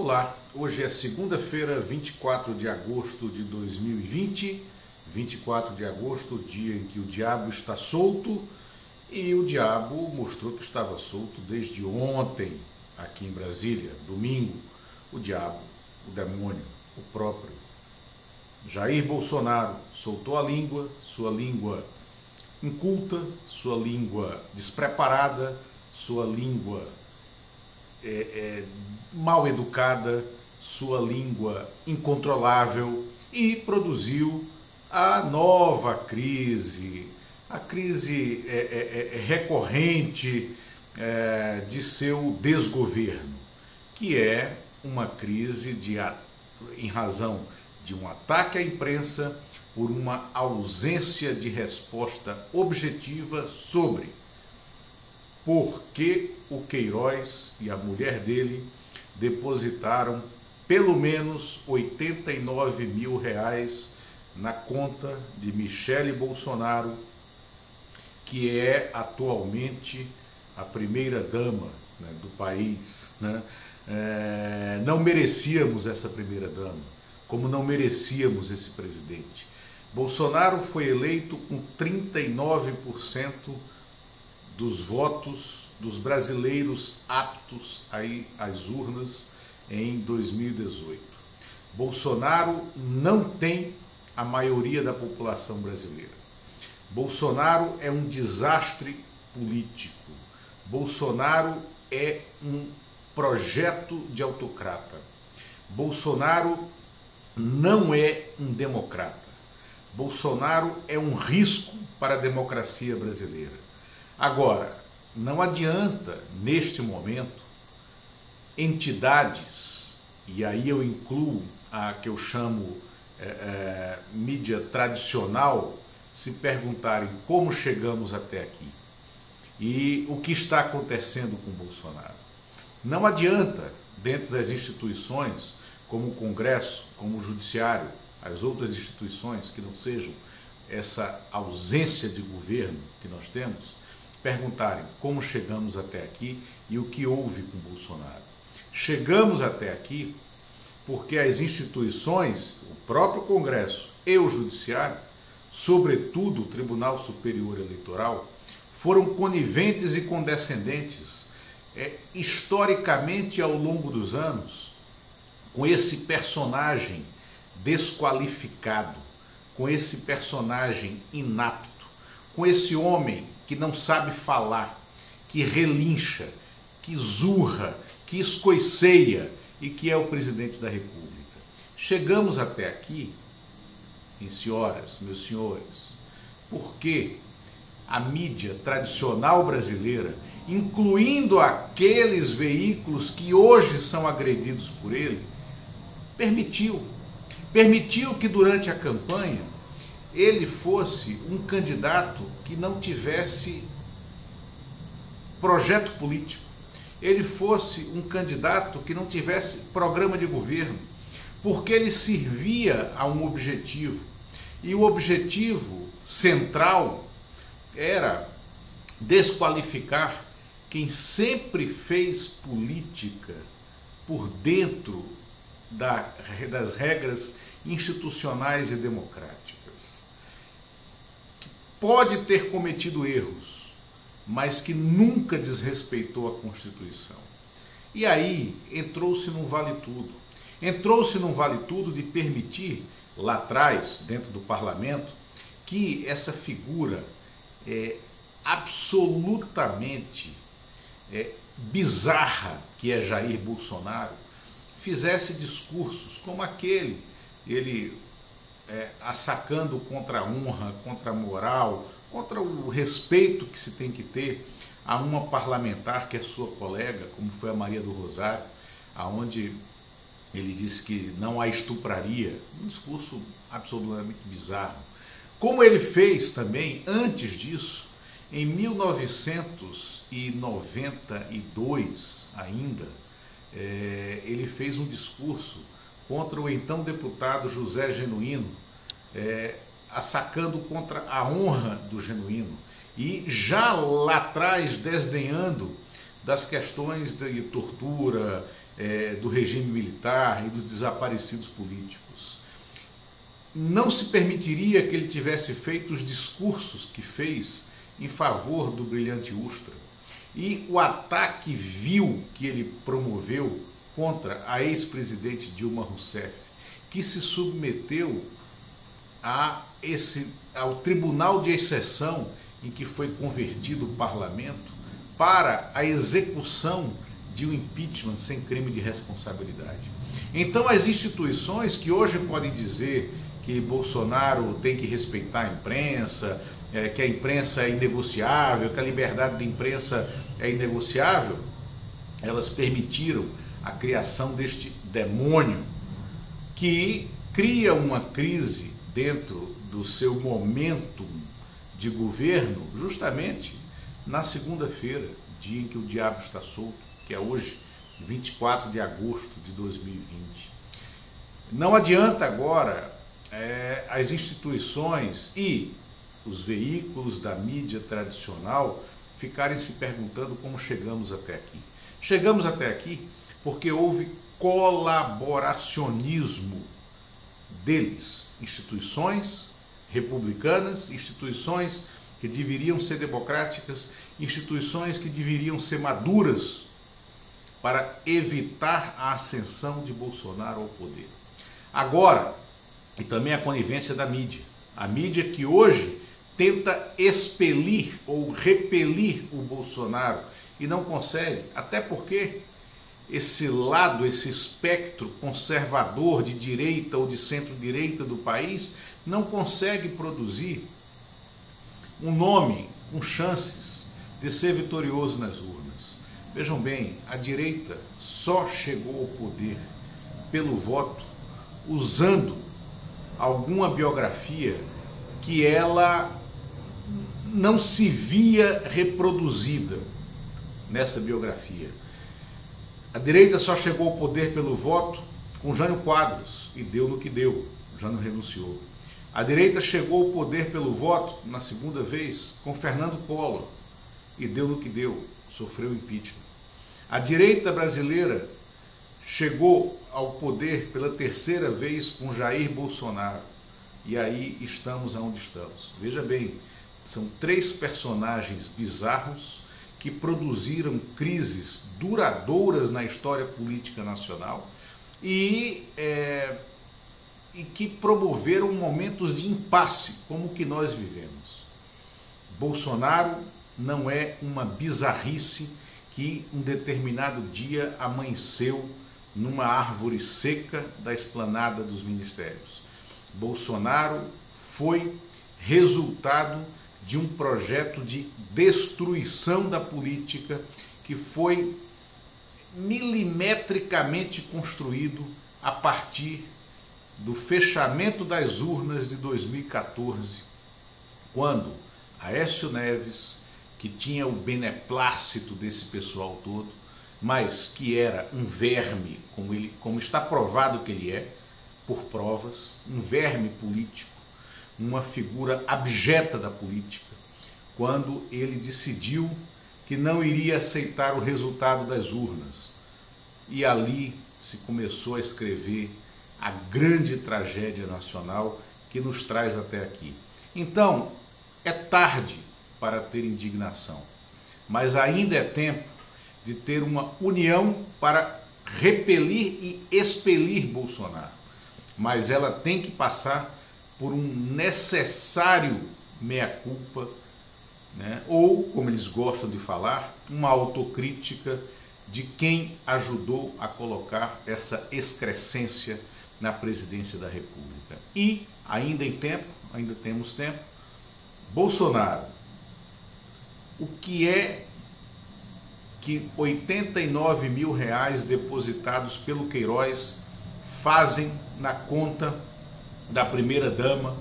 Olá, hoje é segunda-feira, 24 de agosto de 2020, 24 de agosto, dia em que o diabo está solto e o diabo mostrou que estava solto desde ontem aqui em Brasília, domingo. O diabo, o demônio, o próprio. Jair Bolsonaro soltou a língua, sua língua inculta, sua língua despreparada, sua língua é, é, mal educada, sua língua incontrolável e produziu a nova crise, a crise é, é, é recorrente é, de seu desgoverno, que é uma crise de, em razão de um ataque à imprensa por uma ausência de resposta objetiva sobre por que o Queiroz e a mulher dele depositaram pelo menos 89 mil reais na conta de Michele Bolsonaro, que é atualmente a primeira dama né, do país. Né? É, não merecíamos essa primeira dama, como não merecíamos esse presidente. Bolsonaro foi eleito com 39% dos votos dos brasileiros aptos aí às urnas em 2018. Bolsonaro não tem a maioria da população brasileira. Bolsonaro é um desastre político. Bolsonaro é um projeto de autocrata. Bolsonaro não é um democrata. Bolsonaro é um risco para a democracia brasileira. Agora, não adianta, neste momento, entidades, e aí eu incluo a que eu chamo é, é, mídia tradicional, se perguntarem como chegamos até aqui e o que está acontecendo com Bolsonaro. Não adianta, dentro das instituições, como o Congresso, como o Judiciário, as outras instituições que não sejam essa ausência de governo que nós temos, perguntarem como chegamos até aqui e o que houve com Bolsonaro. Chegamos até aqui porque as instituições, o próprio Congresso e o Judiciário, sobretudo o Tribunal Superior Eleitoral, foram coniventes e condescendentes é, historicamente ao longo dos anos com esse personagem desqualificado, com esse personagem inapto, com esse homem que não sabe falar, que relincha, que zurra, que escoiceia e que é o presidente da República. Chegamos até aqui, senhoras, meus senhores, porque a mídia tradicional brasileira, incluindo aqueles veículos que hoje são agredidos por ele, permitiu. Permitiu que durante a campanha ele fosse um candidato que não tivesse projeto político, ele fosse um candidato que não tivesse programa de governo, porque ele servia a um objetivo. E o objetivo central era desqualificar quem sempre fez política por dentro da, das regras institucionais e democráticas pode ter cometido erros, mas que nunca desrespeitou a Constituição. E aí entrou-se num vale tudo. Entrou-se num vale tudo de permitir, lá atrás, dentro do parlamento, que essa figura é, absolutamente é, bizarra que é Jair Bolsonaro fizesse discursos como aquele. Ele é, assacando contra a honra, contra a moral, contra o respeito que se tem que ter a uma parlamentar que é sua colega, como foi a Maria do Rosário, aonde ele disse que não a estupraria, um discurso absolutamente bizarro. Como ele fez também, antes disso, em 1992 ainda, é, ele fez um discurso contra o então deputado José Genuíno, é, assacando contra a honra do Genuíno e já lá atrás desdenhando das questões de tortura é, do regime militar e dos desaparecidos políticos. Não se permitiria que ele tivesse feito os discursos que fez em favor do brilhante Ustra. E o ataque vil que ele promoveu contra a ex-presidente Dilma Rousseff, que se submeteu a esse, ao tribunal de exceção em que foi convertido o parlamento para a execução de um impeachment sem crime de responsabilidade. Então, as instituições que hoje podem dizer que Bolsonaro tem que respeitar a imprensa, é, que a imprensa é inegociável, que a liberdade de imprensa é inegociável, elas permitiram a criação deste demônio que cria uma crise dentro do seu momento de governo, justamente na segunda-feira, dia em que o diabo está solto, que é hoje, 24 de agosto de 2020. Não adianta agora é, as instituições e os veículos da mídia tradicional ficarem se perguntando como chegamos até aqui. Chegamos até aqui porque houve colaboracionismo deles, instituições republicanas, instituições que deveriam ser democráticas, instituições que deveriam ser maduras para evitar a ascensão de Bolsonaro ao poder. Agora, e também a conivência da mídia. A mídia que hoje tenta expelir ou repelir o Bolsonaro e não consegue, até porque esse lado, esse espectro conservador de direita ou de centro-direita do país não consegue produzir um nome com chances de ser vitorioso nas urnas. Vejam bem, a direita só chegou ao poder pelo voto usando alguma biografia que ela não se via reproduzida nessa biografia. A direita só chegou ao poder pelo voto com Jânio Quadros e deu no que deu. Jânio renunciou. A direita chegou ao poder pelo voto, na segunda vez, com Fernando Collor e deu no que deu, sofreu impeachment. A direita brasileira chegou ao poder pela terceira vez com Jair Bolsonaro e aí estamos aonde estamos. Veja bem, são três personagens bizarros que produziram crises duradouras na história política nacional e, é, e que promoveram momentos de impasse, como o que nós vivemos. Bolsonaro não é uma bizarrice que um determinado dia amanheceu numa árvore seca da esplanada dos ministérios. Bolsonaro foi resultado de um projeto de destruição da política que foi milimetricamente construído a partir do fechamento das urnas de 2014, quando Aécio Neves, que tinha o beneplácito desse pessoal todo, mas que era um verme, como, ele, como está provado que ele é, por provas, um verme político, uma figura abjeta da política, quando ele decidiu que não iria aceitar o resultado das urnas. E ali se começou a escrever a grande tragédia nacional que nos traz até aqui. Então, é tarde para ter indignação, mas ainda é tempo de ter uma união para repelir e expelir Bolsonaro. Mas ela tem que passar por um necessário meia-culpa, né? ou, como eles gostam de falar, uma autocrítica de quem ajudou a colocar essa excrescência na presidência da República. E, ainda em tempo, ainda temos tempo, Bolsonaro, o que é que 89 mil reais depositados pelo Queiroz fazem na conta da primeira-dama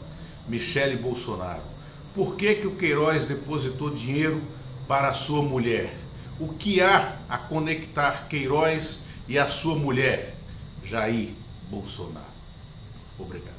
Michele Bolsonaro. Por que, que o Queiroz depositou dinheiro para a sua mulher? O que há a conectar Queiroz e a sua mulher, Jair Bolsonaro? Obrigado.